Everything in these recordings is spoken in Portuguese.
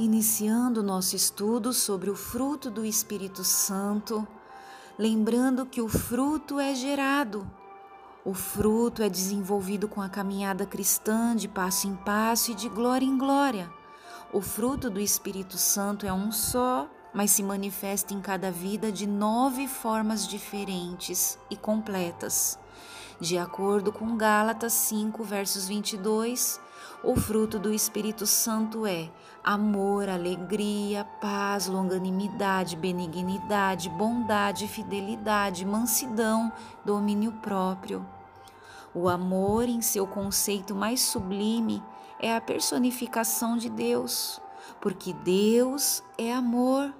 Iniciando nosso estudo sobre o fruto do Espírito Santo, lembrando que o fruto é gerado, o fruto é desenvolvido com a caminhada cristã de passo em passo e de glória em glória. O fruto do Espírito Santo é um só, mas se manifesta em cada vida de nove formas diferentes e completas. De acordo com Gálatas 5, versos 22, o fruto do Espírito Santo é amor, alegria, paz, longanimidade, benignidade, bondade, fidelidade, mansidão, domínio próprio. O amor, em seu conceito mais sublime, é a personificação de Deus, porque Deus é amor.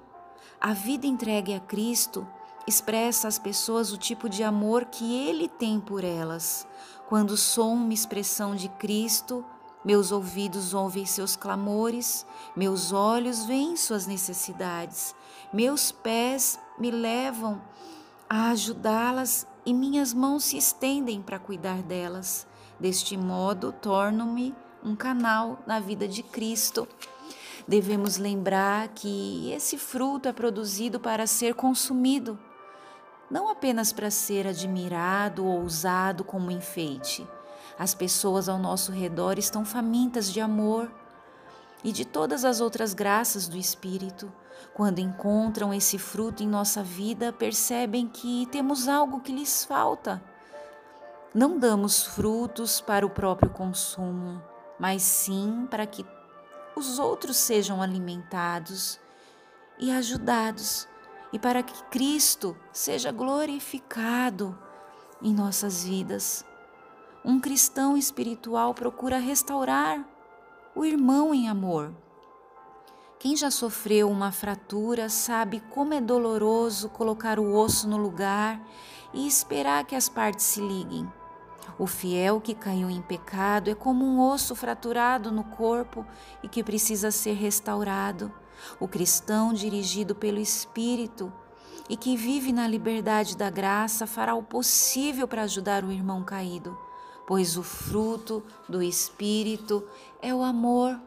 A vida entregue a Cristo expressa às pessoas o tipo de amor que Ele tem por elas. Quando sou uma expressão de Cristo, meus ouvidos ouvem seus clamores, meus olhos veem suas necessidades, meus pés me levam a ajudá-las e minhas mãos se estendem para cuidar delas. Deste modo, torno-me um canal na vida de Cristo. Devemos lembrar que esse fruto é produzido para ser consumido, não apenas para ser admirado ou usado como enfeite as pessoas ao nosso redor estão famintas de amor e de todas as outras graças do Espírito. Quando encontram esse fruto em nossa vida, percebem que temos algo que lhes falta. Não damos frutos para o próprio consumo, mas sim para que os outros sejam alimentados e ajudados, e para que Cristo seja glorificado em nossas vidas. Um cristão espiritual procura restaurar o irmão em amor. Quem já sofreu uma fratura sabe como é doloroso colocar o osso no lugar e esperar que as partes se liguem. O fiel que caiu em pecado é como um osso fraturado no corpo e que precisa ser restaurado. O cristão dirigido pelo Espírito e que vive na liberdade da graça fará o possível para ajudar o irmão caído pois o fruto do Espírito é o amor.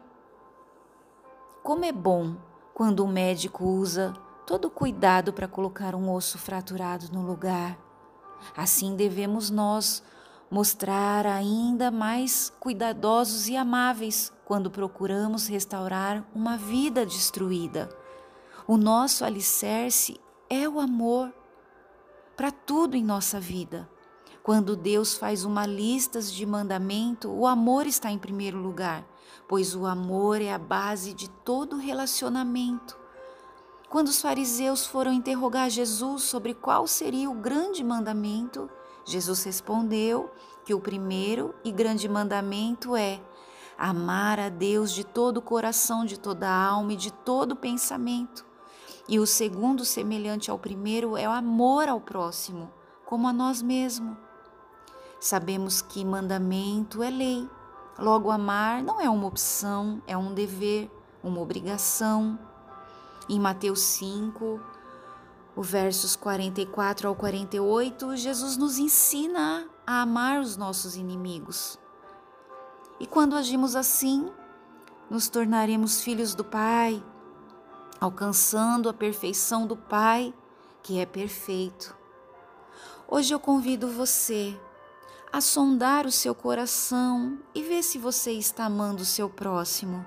Como é bom quando o médico usa todo cuidado para colocar um osso fraturado no lugar. Assim devemos nós mostrar ainda mais cuidadosos e amáveis quando procuramos restaurar uma vida destruída. O nosso alicerce é o amor para tudo em nossa vida. Quando Deus faz uma lista de mandamento, o amor está em primeiro lugar, pois o amor é a base de todo relacionamento. Quando os fariseus foram interrogar Jesus sobre qual seria o grande mandamento, Jesus respondeu que o primeiro e grande mandamento é amar a Deus de todo o coração, de toda a alma e de todo o pensamento. E o segundo, semelhante ao primeiro, é o amor ao próximo, como a nós mesmos. Sabemos que mandamento é lei. Logo, amar não é uma opção, é um dever, uma obrigação. Em Mateus 5, o versos 44 ao 48, Jesus nos ensina a amar os nossos inimigos. E quando agimos assim, nos tornaremos filhos do Pai, alcançando a perfeição do Pai, que é perfeito. Hoje eu convido você a sondar o seu coração e ver se você está amando o seu próximo,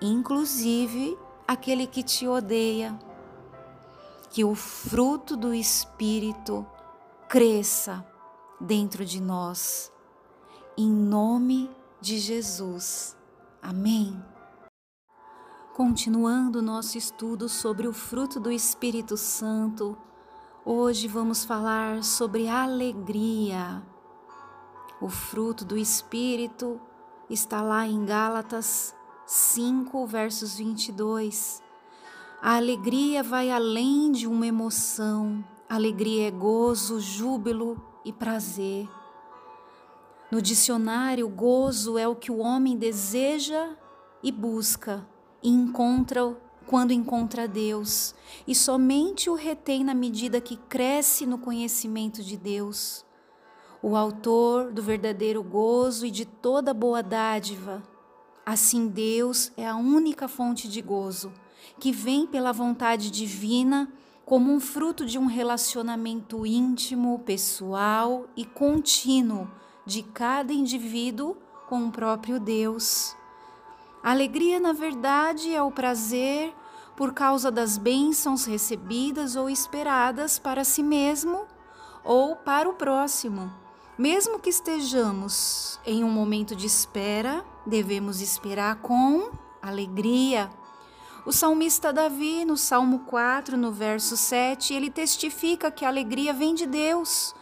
inclusive aquele que te odeia. Que o fruto do Espírito cresça dentro de nós, em nome de Jesus. Amém. Continuando nosso estudo sobre o fruto do Espírito Santo, hoje vamos falar sobre alegria. O fruto do Espírito está lá em Gálatas 5, versos 22. A alegria vai além de uma emoção. alegria é gozo, júbilo e prazer. No dicionário, gozo é o que o homem deseja e busca e encontra quando encontra Deus, e somente o retém na medida que cresce no conhecimento de Deus o autor do verdadeiro gozo e de toda boa dádiva. Assim, Deus é a única fonte de gozo, que vem pela vontade divina como um fruto de um relacionamento íntimo, pessoal e contínuo de cada indivíduo com o próprio Deus. A alegria, na verdade, é o prazer por causa das bênçãos recebidas ou esperadas para si mesmo ou para o próximo. Mesmo que estejamos em um momento de espera, devemos esperar com alegria. O salmista Davi, no Salmo 4, no verso 7, ele testifica que a alegria vem de Deus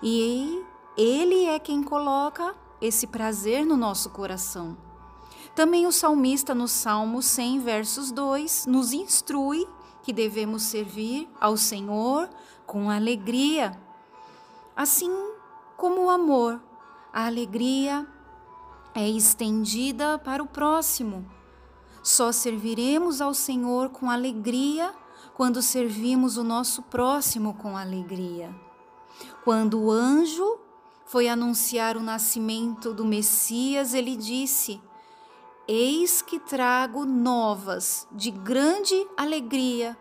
e ele é quem coloca esse prazer no nosso coração. Também o salmista, no Salmo 100, versos 2, nos instrui que devemos servir ao Senhor com alegria. Assim como o amor, a alegria é estendida para o próximo. Só serviremos ao Senhor com alegria quando servimos o nosso próximo com alegria. Quando o anjo foi anunciar o nascimento do Messias, ele disse: Eis que trago novas de grande alegria,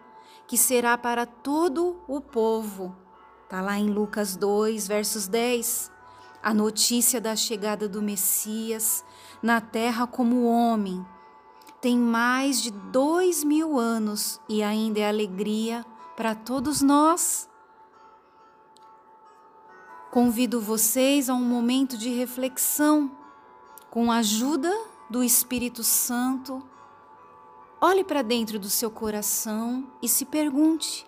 que será para todo o povo. Está lá em Lucas 2, versos 10 a notícia da chegada do Messias na terra como homem. Tem mais de dois mil anos e ainda é alegria para todos nós. Convido vocês a um momento de reflexão com a ajuda do Espírito Santo. Olhe para dentro do seu coração e se pergunte: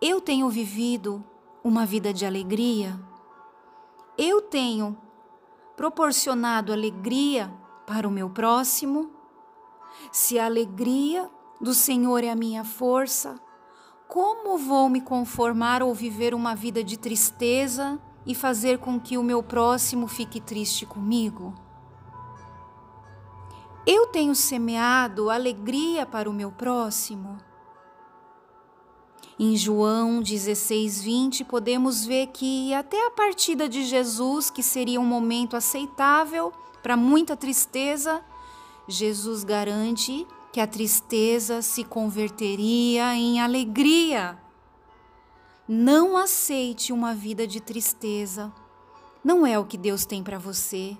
eu tenho vivido uma vida de alegria? eu tenho proporcionado alegria para o meu próximo? Se a alegria do Senhor é a minha força, como vou me conformar ou viver uma vida de tristeza e fazer com que o meu próximo fique triste comigo? Eu tenho semeado alegria para o meu próximo? Em João 16, 20, podemos ver que até a partida de Jesus, que seria um momento aceitável para muita tristeza, Jesus garante que a tristeza se converteria em alegria. Não aceite uma vida de tristeza. Não é o que Deus tem para você.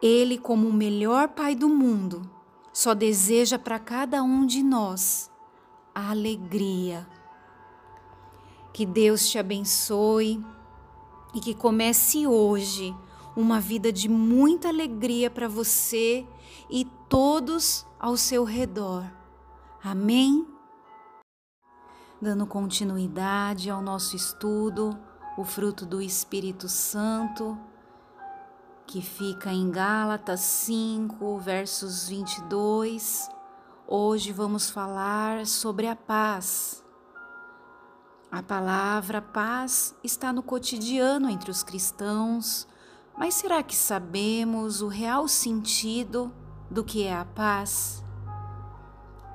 Ele, como o melhor Pai do mundo, só deseja para cada um de nós alegria. Que Deus te abençoe e que comece hoje uma vida de muita alegria para você e todos ao seu redor. Amém? Dando continuidade ao nosso estudo, o fruto do Espírito Santo, que fica em Gálatas 5, versos 22 Hoje vamos falar sobre a paz. A palavra paz está no cotidiano entre os cristãos, mas será que sabemos o real sentido do que é a paz?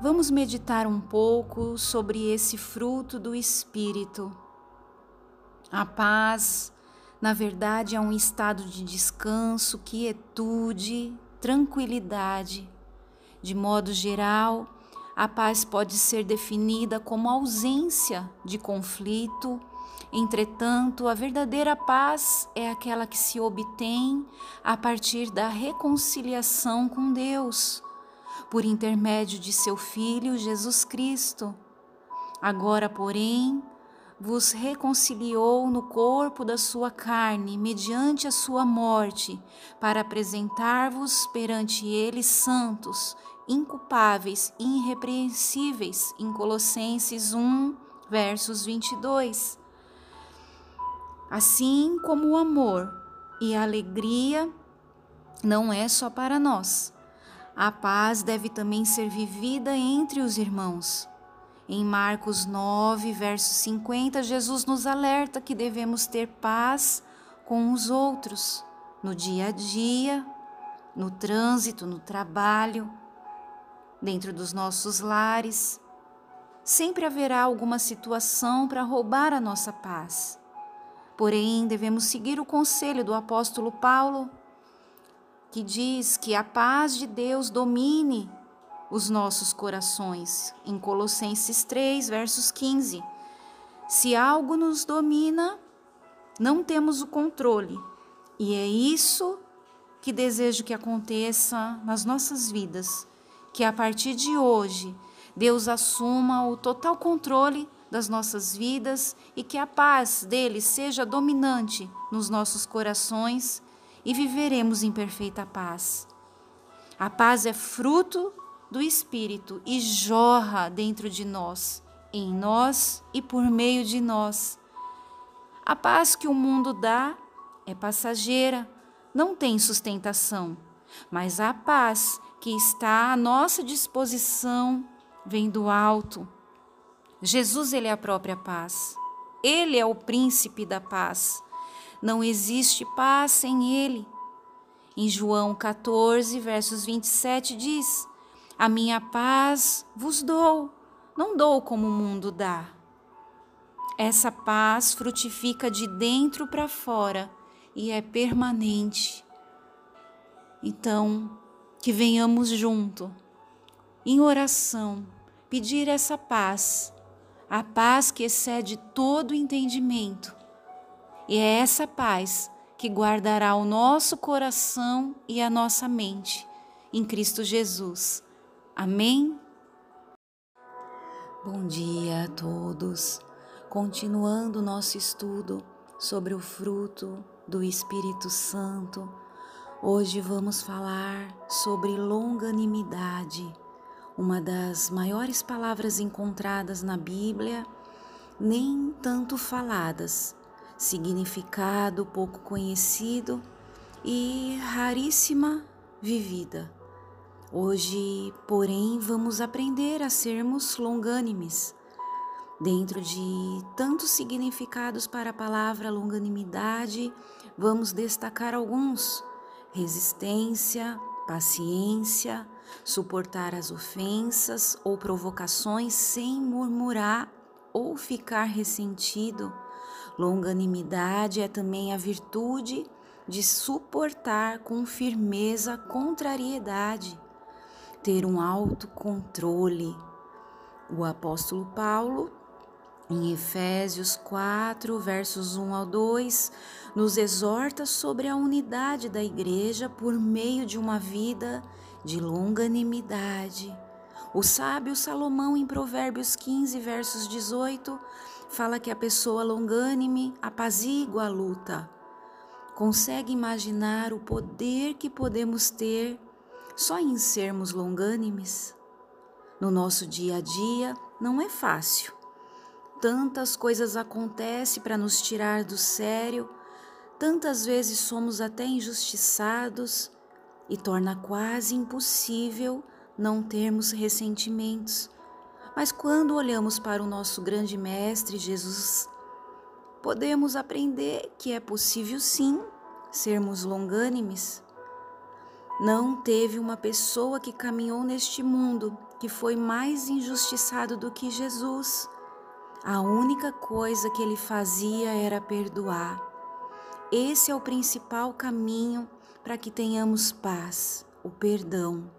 Vamos meditar um pouco sobre esse fruto do Espírito. A paz, na verdade, é um estado de descanso, quietude, tranquilidade de modo geral, a paz pode ser definida como ausência de conflito. Entretanto, a verdadeira paz é aquela que se obtém a partir da reconciliação com Deus, por intermédio de seu Filho Jesus Cristo. Agora, porém, vos reconciliou no corpo da sua carne, mediante a sua morte, para apresentar-vos perante ele santos, inculpáveis irrepreensíveis, em Colossenses 1, versos 22. Assim como o amor e a alegria não é só para nós. A paz deve também ser vivida entre os irmãos. Em Marcos 9, verso 50, Jesus nos alerta que devemos ter paz com os outros, no dia a dia, no trânsito, no trabalho, dentro dos nossos lares. Sempre haverá alguma situação para roubar a nossa paz. Porém, devemos seguir o conselho do apóstolo Paulo, que diz que a paz de Deus domine os nossos corações, em Colossenses 3, versos 15. Se algo nos domina, não temos o controle, e é isso que desejo que aconteça nas nossas vidas, que a partir de hoje Deus assuma o total controle das nossas vidas e que a paz dele seja dominante nos nossos corações e viveremos em perfeita paz. A paz é fruto do Espírito e jorra dentro de nós, em nós e por meio de nós. A paz que o mundo dá é passageira, não tem sustentação, mas a paz que está à nossa disposição vem do alto. Jesus ele é a própria paz. Ele é o príncipe da paz. Não existe paz sem ele. Em João 14, versos 27 diz: A minha paz vos dou, não dou como o mundo dá. Essa paz frutifica de dentro para fora e é permanente. Então, que venhamos junto, em oração, pedir essa paz, a paz que excede todo entendimento. E é essa paz que guardará o nosso coração e a nossa mente em Cristo Jesus. Amém? Bom dia a todos. Continuando nosso estudo sobre o fruto do Espírito Santo, hoje vamos falar sobre longanimidade uma das maiores palavras encontradas na Bíblia, nem tanto faladas, significado pouco conhecido e raríssima vivida. Hoje, porém, vamos aprender a sermos longânimes. Dentro de tantos significados para a palavra longanimidade, vamos destacar alguns: resistência, paciência, suportar as ofensas ou provocações sem murmurar ou ficar ressentido. Longanimidade é também a virtude de suportar com firmeza contrariedade, ter um autocontrole. O apóstolo Paulo em Efésios 4, versos 1 ao 2, nos exorta sobre a unidade da igreja por meio de uma vida de longanimidade. O sábio Salomão, em Provérbios 15, versos 18, fala que a pessoa longânime apazigua a luta. Consegue imaginar o poder que podemos ter só em sermos longânimes? No nosso dia a dia não é fácil Tantas coisas acontecem para nos tirar do sério, tantas vezes somos até injustiçados e torna quase impossível não termos ressentimentos. Mas quando olhamos para o nosso grande Mestre Jesus, podemos aprender que é possível sim sermos longânimes. Não teve uma pessoa que caminhou neste mundo que foi mais injustiçado do que Jesus. A única coisa que ele fazia era perdoar. Esse é o principal caminho para que tenhamos paz, o perdão.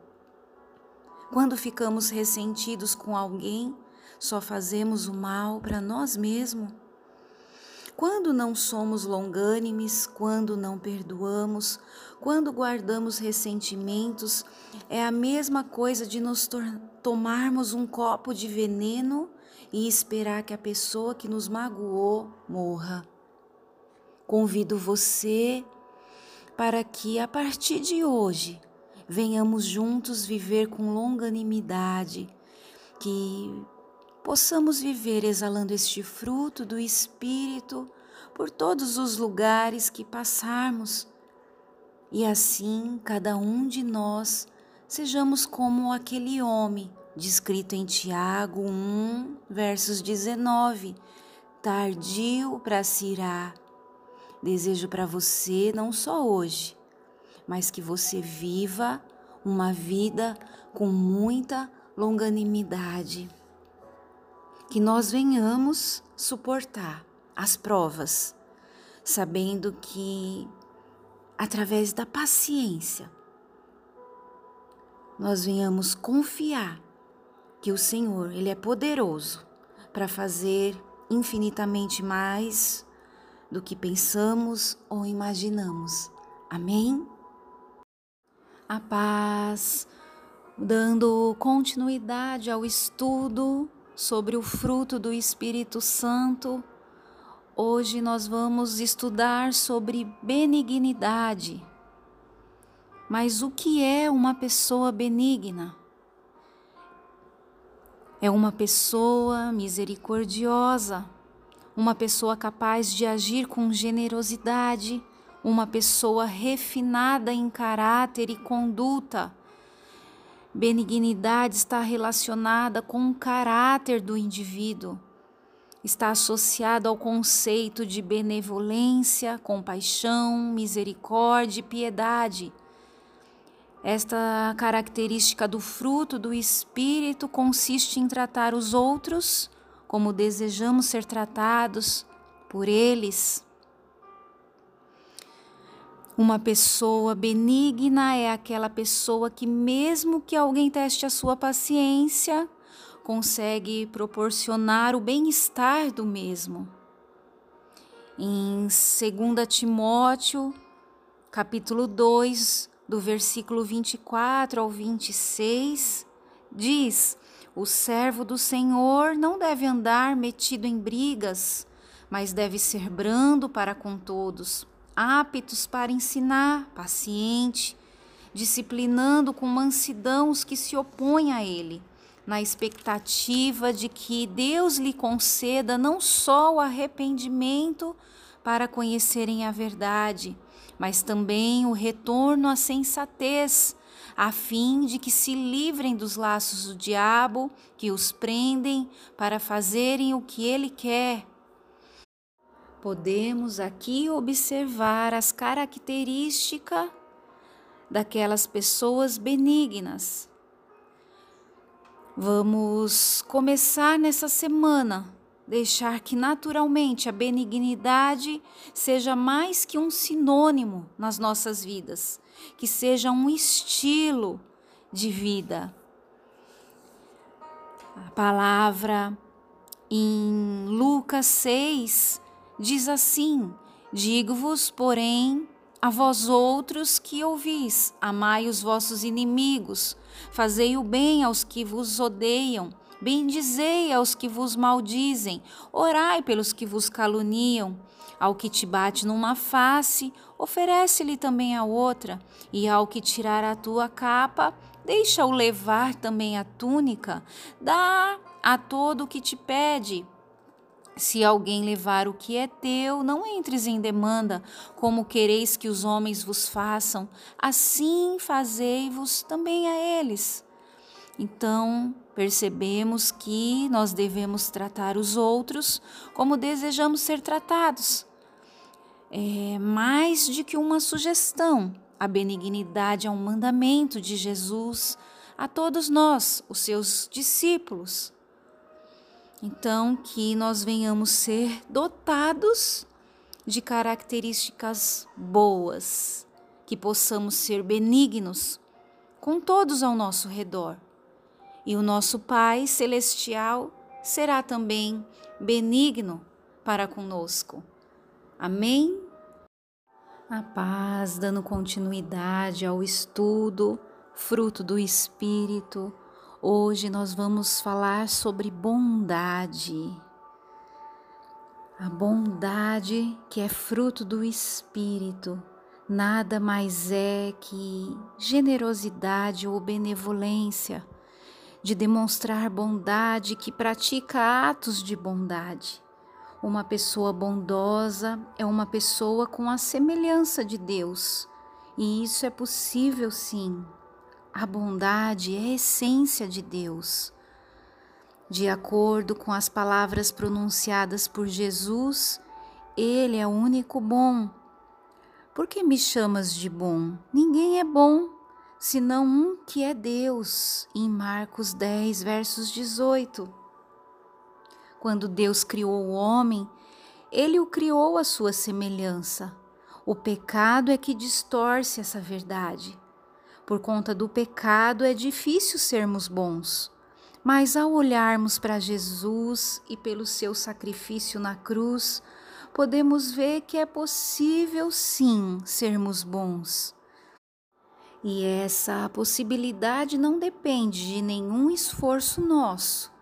Quando ficamos ressentidos com alguém, só fazemos o mal para nós mesmos. Quando não somos longânimes, quando não perdoamos, quando guardamos ressentimentos, é a mesma coisa de nos tomarmos um copo de veneno e esperar que a pessoa que nos magoou morra. Convido você para que a partir de hoje venhamos juntos viver com longanimidade, que possamos viver exalando este fruto do Espírito por todos os lugares que passarmos. E assim, cada um de nós sejamos como aquele homem descrito em Tiago 1, versos 19, tardio para se. Desejo para você não só hoje, mas que você viva uma vida com muita longanimidade. Que nós venhamos suportar as provas, sabendo que através da paciência nós venhamos confiar que o Senhor, ele é poderoso para fazer infinitamente mais do que pensamos ou imaginamos. Amém? A paz, dando continuidade ao estudo sobre o fruto do Espírito Santo. Hoje nós vamos estudar sobre benignidade. Mas o que é uma pessoa benigna? É uma pessoa misericordiosa, uma pessoa capaz de agir com generosidade, uma pessoa refinada em caráter e conduta. Benignidade está relacionada com o caráter do indivíduo, está associado ao conceito de benevolência, compaixão, misericórdia e piedade. Esta característica do fruto do Espírito consiste em tratar os outros como desejamos ser tratados por eles. Uma pessoa benigna é aquela pessoa que, mesmo que alguém teste a sua paciência, consegue proporcionar o bem-estar do mesmo. Em 2 Timóteo, capítulo 2, do versículo 24 ao 26, diz: O servo do Senhor não deve andar metido em brigas, mas deve ser brando para com todos, aptos para ensinar, paciente, disciplinando com mansidão os que se opõem a ele, na expectativa de que Deus lhe conceda não só o arrependimento para conhecerem a verdade, mas também o retorno à sensatez, a fim de que se livrem dos laços do diabo que os prendem para fazerem o que ele quer. Podemos aqui observar as características daquelas pessoas benignas. Vamos começar nessa semana deixar que naturalmente a benignidade seja mais que um sinônimo nas nossas vidas, que seja um estilo de vida. A palavra em Lucas 6 diz assim: Digo-vos, porém, a vós outros que ouvis, amai os vossos inimigos, fazei o bem aos que vos odeiam Bendizei aos que vos maldizem, orai pelos que vos caluniam. Ao que te bate numa face, oferece-lhe também a outra, e ao que tirar a tua capa, deixa-o levar também a túnica. Dá a todo o que te pede. Se alguém levar o que é teu, não entres em demanda, como quereis que os homens vos façam, assim fazei-vos também a eles. Então, percebemos que nós devemos tratar os outros como desejamos ser tratados. É mais de que uma sugestão, a benignidade é um mandamento de Jesus a todos nós, os seus discípulos. Então, que nós venhamos ser dotados de características boas, que possamos ser benignos com todos ao nosso redor e o nosso Pai Celestial será também benigno para conosco. Amém? A paz, dando continuidade ao estudo, fruto do Espírito. Hoje nós vamos falar sobre bondade. A bondade que é fruto do Espírito nada mais é que generosidade ou benevolência de demonstrar bondade, que pratica atos de bondade. Uma pessoa bondosa é uma pessoa com a semelhança de Deus, e isso é possível sim. A bondade é a essência de Deus. De acordo com as palavras pronunciadas por Jesus, Ele é o único bom. Por que me chamas de bom? Ninguém é bom senão um que é Deus, em Marcos 10, versos 18. Quando Deus criou o homem, ele o criou à sua semelhança. O pecado é que distorce essa verdade. Por conta do pecado é difícil sermos bons, mas ao olharmos para Jesus e pelo seu sacrifício na cruz, podemos ver que é possível sim sermos bons. E essa possibilidade não depende de nenhum esforço nosso.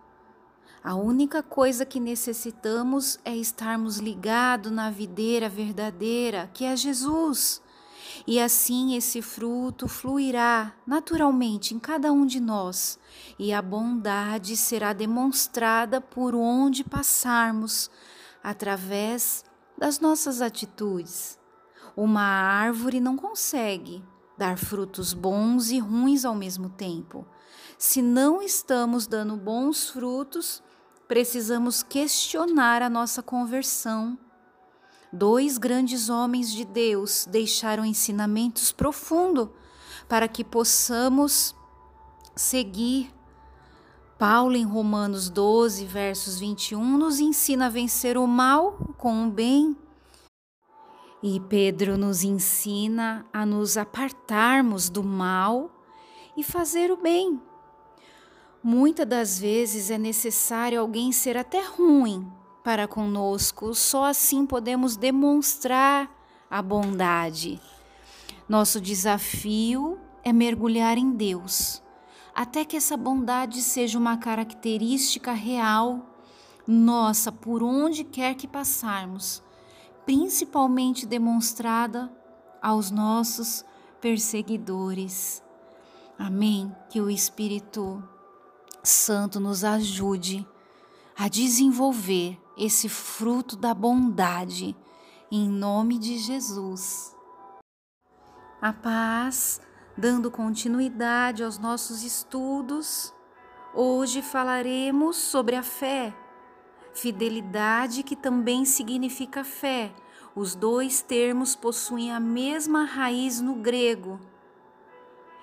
A única coisa que necessitamos é estarmos ligados na videira verdadeira, que é Jesus e assim esse fruto fluirá naturalmente em cada um de nós, e a bondade será demonstrada por onde passarmos, através das nossas atitudes. Uma árvore não consegue dar frutos bons e ruins ao mesmo tempo. Se não estamos dando bons frutos, precisamos questionar a nossa conversão dois grandes homens de Deus deixaram ensinamentos profundos para que possamos seguir. Paulo, em Romanos 12, versos 21, nos ensina a vencer o mal com o bem. E Pedro nos ensina a nos apartarmos do mal e fazer o bem. Muitas das vezes é necessário alguém ser até ruim para conosco, só assim podemos demonstrar a bondade. Nosso desafio é mergulhar em Deus, até que essa bondade seja uma característica real nossa por onde quer que passarmos, principalmente demonstrada aos nossos perseguidores. Amém. Que o Espírito Santo nos ajude a desenvolver esse fruto da bondade, em nome de Jesus. A paz, dando continuidade aos nossos estudos, hoje falaremos sobre a fé, fidelidade que também significa fé. Os dois termos possuem a mesma raiz no grego.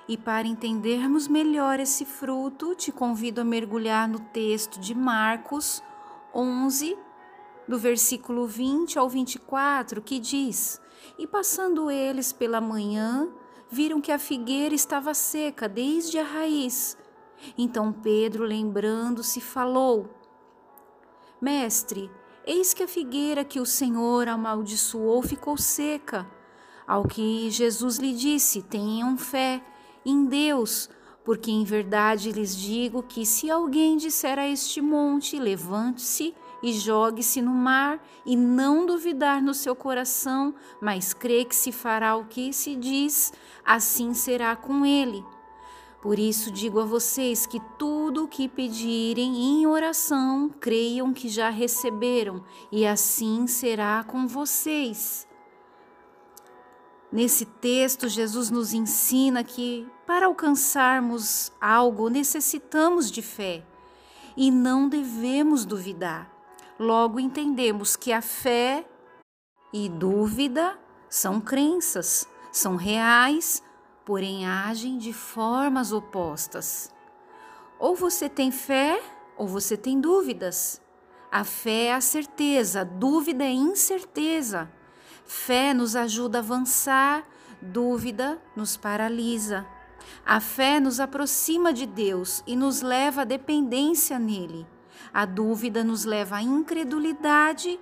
E para entendermos melhor esse fruto, te convido a mergulhar no texto de Marcos 11, do versículo 20 ao 24, que diz: E passando eles pela manhã, viram que a figueira estava seca desde a raiz. Então Pedro, lembrando-se, falou: Mestre, eis que a figueira que o Senhor amaldiçoou ficou seca. Ao que Jesus lhe disse: Tenham fé em Deus porque em verdade lhes digo que se alguém disser a este monte: levante-se e jogue-se no mar, e não duvidar no seu coração, mas crê que se fará o que se diz, assim será com ele. Por isso digo a vocês que tudo o que pedirem em oração, creiam que já receberam, e assim será com vocês. Nesse texto, Jesus nos ensina que para alcançarmos algo necessitamos de fé e não devemos duvidar. Logo entendemos que a fé e dúvida são crenças, são reais, porém agem de formas opostas. Ou você tem fé ou você tem dúvidas. A fé é a certeza, a dúvida é incerteza. Fé nos ajuda a avançar, dúvida nos paralisa. A fé nos aproxima de Deus e nos leva à dependência nele. A dúvida nos leva à incredulidade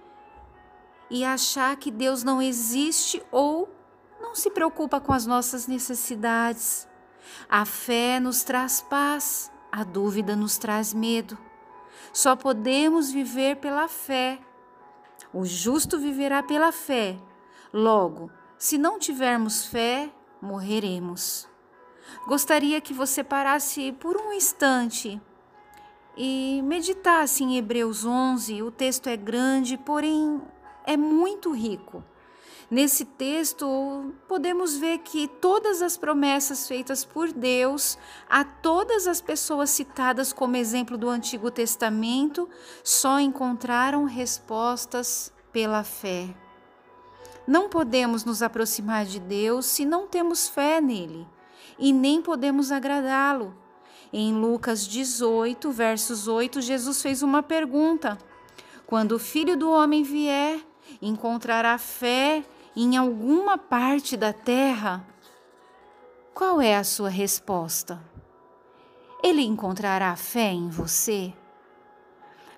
e a achar que Deus não existe ou não se preocupa com as nossas necessidades. A fé nos traz paz, a dúvida nos traz medo. Só podemos viver pela fé. O justo viverá pela fé. Logo, se não tivermos fé, morreremos. Gostaria que você parasse por um instante e meditasse em Hebreus 11. O texto é grande, porém é muito rico. Nesse texto, podemos ver que todas as promessas feitas por Deus a todas as pessoas citadas como exemplo do Antigo Testamento só encontraram respostas pela fé. Não podemos nos aproximar de Deus se não temos fé nele, e nem podemos agradá-lo. Em Lucas 18, versos 8, Jesus fez uma pergunta: Quando o filho do homem vier, encontrará fé em alguma parte da terra? Qual é a sua resposta? Ele encontrará fé em você?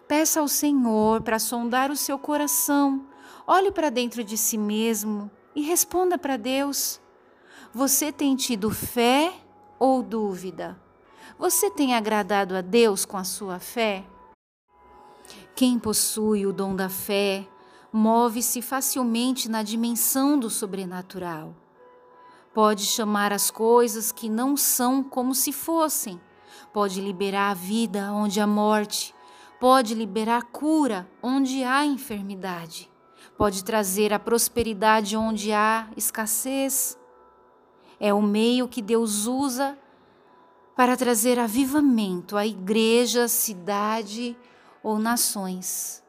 Peça ao Senhor para sondar o seu coração. Olhe para dentro de si mesmo e responda para Deus. Você tem tido fé ou dúvida? Você tem agradado a Deus com a sua fé? Quem possui o dom da fé move-se facilmente na dimensão do sobrenatural. Pode chamar as coisas que não são como se fossem. Pode liberar a vida onde há morte. Pode liberar cura onde há enfermidade. Pode trazer a prosperidade onde há escassez. É o meio que Deus usa para trazer avivamento à igreja, cidade ou nações.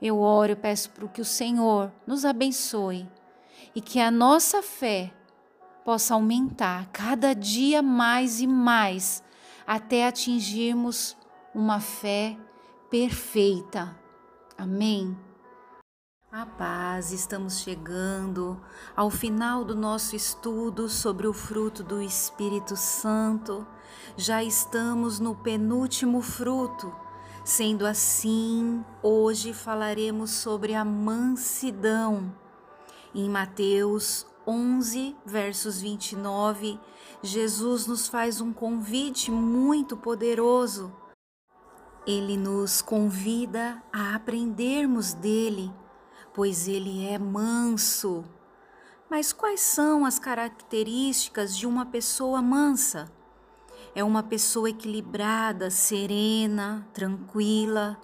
Eu oro e peço para que o Senhor nos abençoe e que a nossa fé possa aumentar cada dia mais e mais até atingirmos uma fé perfeita. Amém. A paz, estamos chegando ao final do nosso estudo sobre o fruto do Espírito Santo. Já estamos no penúltimo fruto. Sendo assim, hoje falaremos sobre a mansidão. Em Mateus 11, versos 29, Jesus nos faz um convite muito poderoso. Ele nos convida a aprendermos dele, pois ele é manso. Mas quais são as características de uma pessoa mansa? É uma pessoa equilibrada, serena, tranquila.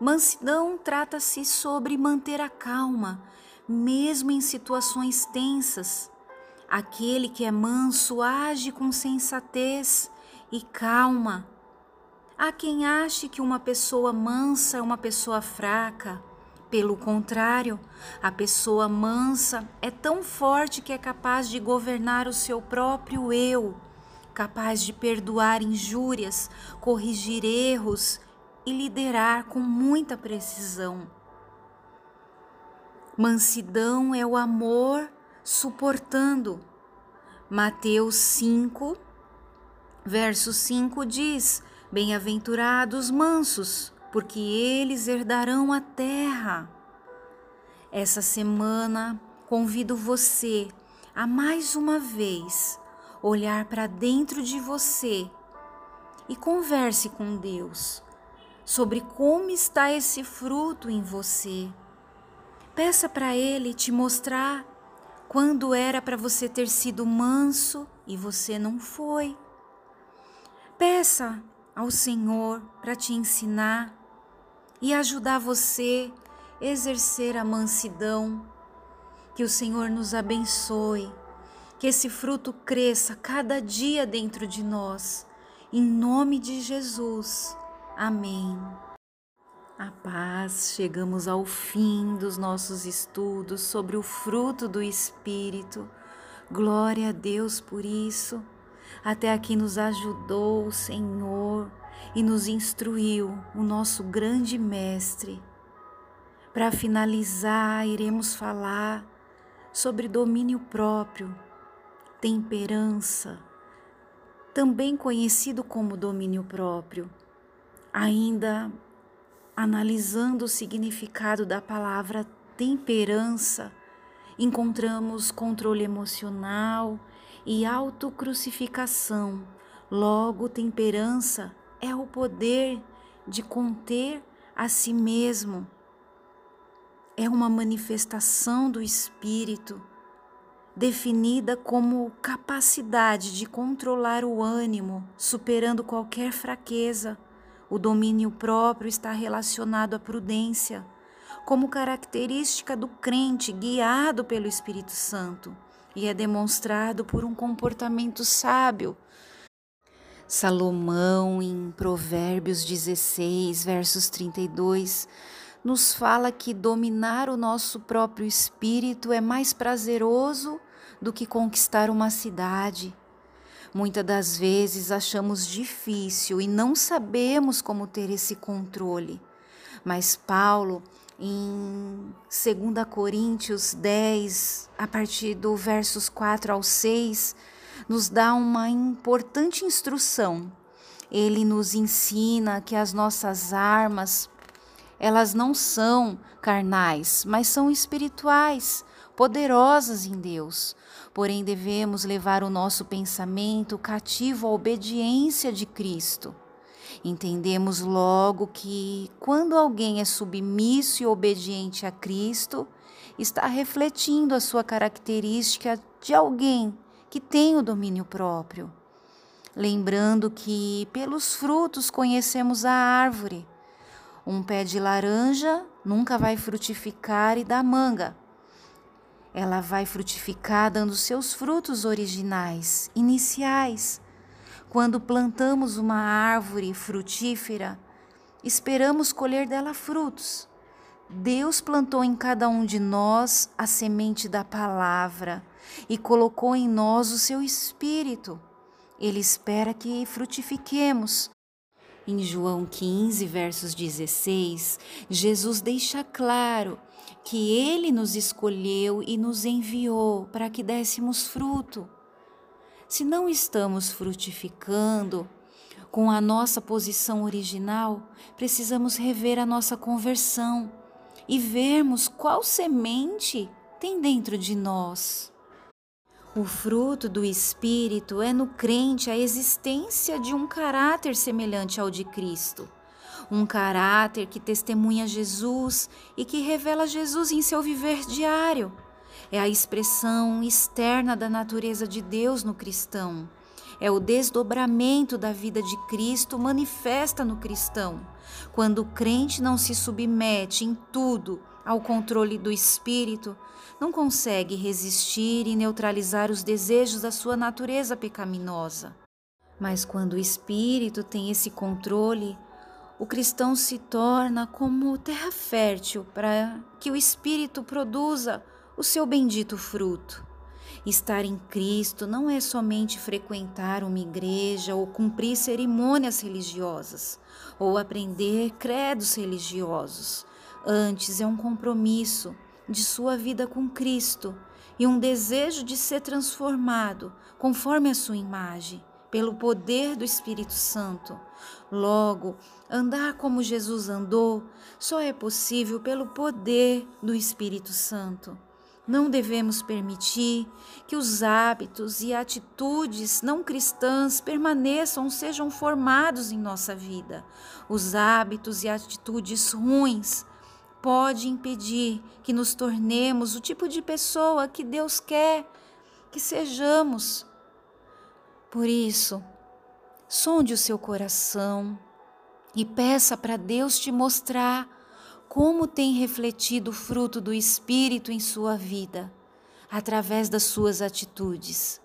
Mansidão trata-se sobre manter a calma mesmo em situações tensas. Aquele que é manso age com sensatez e calma. Há quem ache que uma pessoa mansa é uma pessoa fraca. Pelo contrário, a pessoa mansa é tão forte que é capaz de governar o seu próprio eu, capaz de perdoar injúrias, corrigir erros e liderar com muita precisão. Mansidão é o amor suportando. Mateus 5, verso 5 diz: Bem-aventurados mansos, porque eles herdarão a terra. Essa semana convido você a mais uma vez olhar para dentro de você e converse com Deus sobre como está esse fruto em você Peça para Ele te mostrar quando era para você ter sido manso e você não foi. Peça ao Senhor para te ensinar e ajudar você a exercer a mansidão. Que o Senhor nos abençoe, que esse fruto cresça cada dia dentro de nós. Em nome de Jesus. Amém. A paz, chegamos ao fim dos nossos estudos sobre o fruto do Espírito. Glória a Deus por isso. Até aqui nos ajudou o Senhor e nos instruiu o nosso grande Mestre. Para finalizar, iremos falar sobre domínio próprio, temperança, também conhecido como domínio próprio. Ainda Analisando o significado da palavra temperança, encontramos controle emocional e autocrucificação. Logo, temperança é o poder de conter a si mesmo. É uma manifestação do espírito, definida como capacidade de controlar o ânimo, superando qualquer fraqueza o domínio próprio está relacionado à prudência, como característica do crente guiado pelo Espírito Santo, e é demonstrado por um comportamento sábio. Salomão, em Provérbios 16, versos 32, nos fala que dominar o nosso próprio espírito é mais prazeroso do que conquistar uma cidade. Muitas das vezes achamos difícil e não sabemos como ter esse controle. Mas Paulo, em 2 Coríntios 10, a partir do versos 4 ao 6, nos dá uma importante instrução. Ele nos ensina que as nossas armas, elas não são carnais, mas são espirituais, poderosas em Deus. Porém, devemos levar o nosso pensamento cativo à obediência de Cristo. Entendemos logo que, quando alguém é submisso e obediente a Cristo, está refletindo a sua característica de alguém que tem o domínio próprio. Lembrando que pelos frutos conhecemos a árvore. Um pé de laranja nunca vai frutificar e dar manga. Ela vai frutificar dando seus frutos originais, iniciais. Quando plantamos uma árvore frutífera, esperamos colher dela frutos. Deus plantou em cada um de nós a semente da palavra e colocou em nós o seu espírito. Ele espera que frutifiquemos. Em João 15, versos 16, Jesus deixa claro que ele nos escolheu e nos enviou para que dessemos fruto. Se não estamos frutificando com a nossa posição original, precisamos rever a nossa conversão e vermos qual semente tem dentro de nós. O fruto do Espírito é no crente a existência de um caráter semelhante ao de Cristo. Um caráter que testemunha Jesus e que revela Jesus em seu viver diário. É a expressão externa da natureza de Deus no cristão é o desdobramento da vida de Cristo manifesta no cristão. Quando o crente não se submete em tudo ao controle do espírito, não consegue resistir e neutralizar os desejos da sua natureza pecaminosa. Mas quando o espírito tem esse controle, o cristão se torna como terra fértil para que o espírito produza o seu bendito fruto. Estar em Cristo não é somente frequentar uma igreja ou cumprir cerimônias religiosas ou aprender credos religiosos. Antes é um compromisso de sua vida com Cristo e um desejo de ser transformado conforme a sua imagem, pelo poder do Espírito Santo. Logo, andar como Jesus andou só é possível pelo poder do Espírito Santo. Não devemos permitir que os hábitos e atitudes não cristãs permaneçam, sejam formados em nossa vida. Os hábitos e atitudes ruins podem impedir que nos tornemos o tipo de pessoa que Deus quer que sejamos. Por isso, sonde o seu coração e peça para Deus te mostrar como tem refletido o fruto do Espírito em sua vida, através das suas atitudes.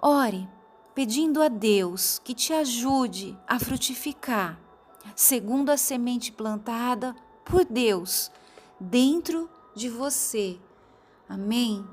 Ore, pedindo a Deus que te ajude a frutificar, segundo a semente plantada por Deus dentro de você. Amém?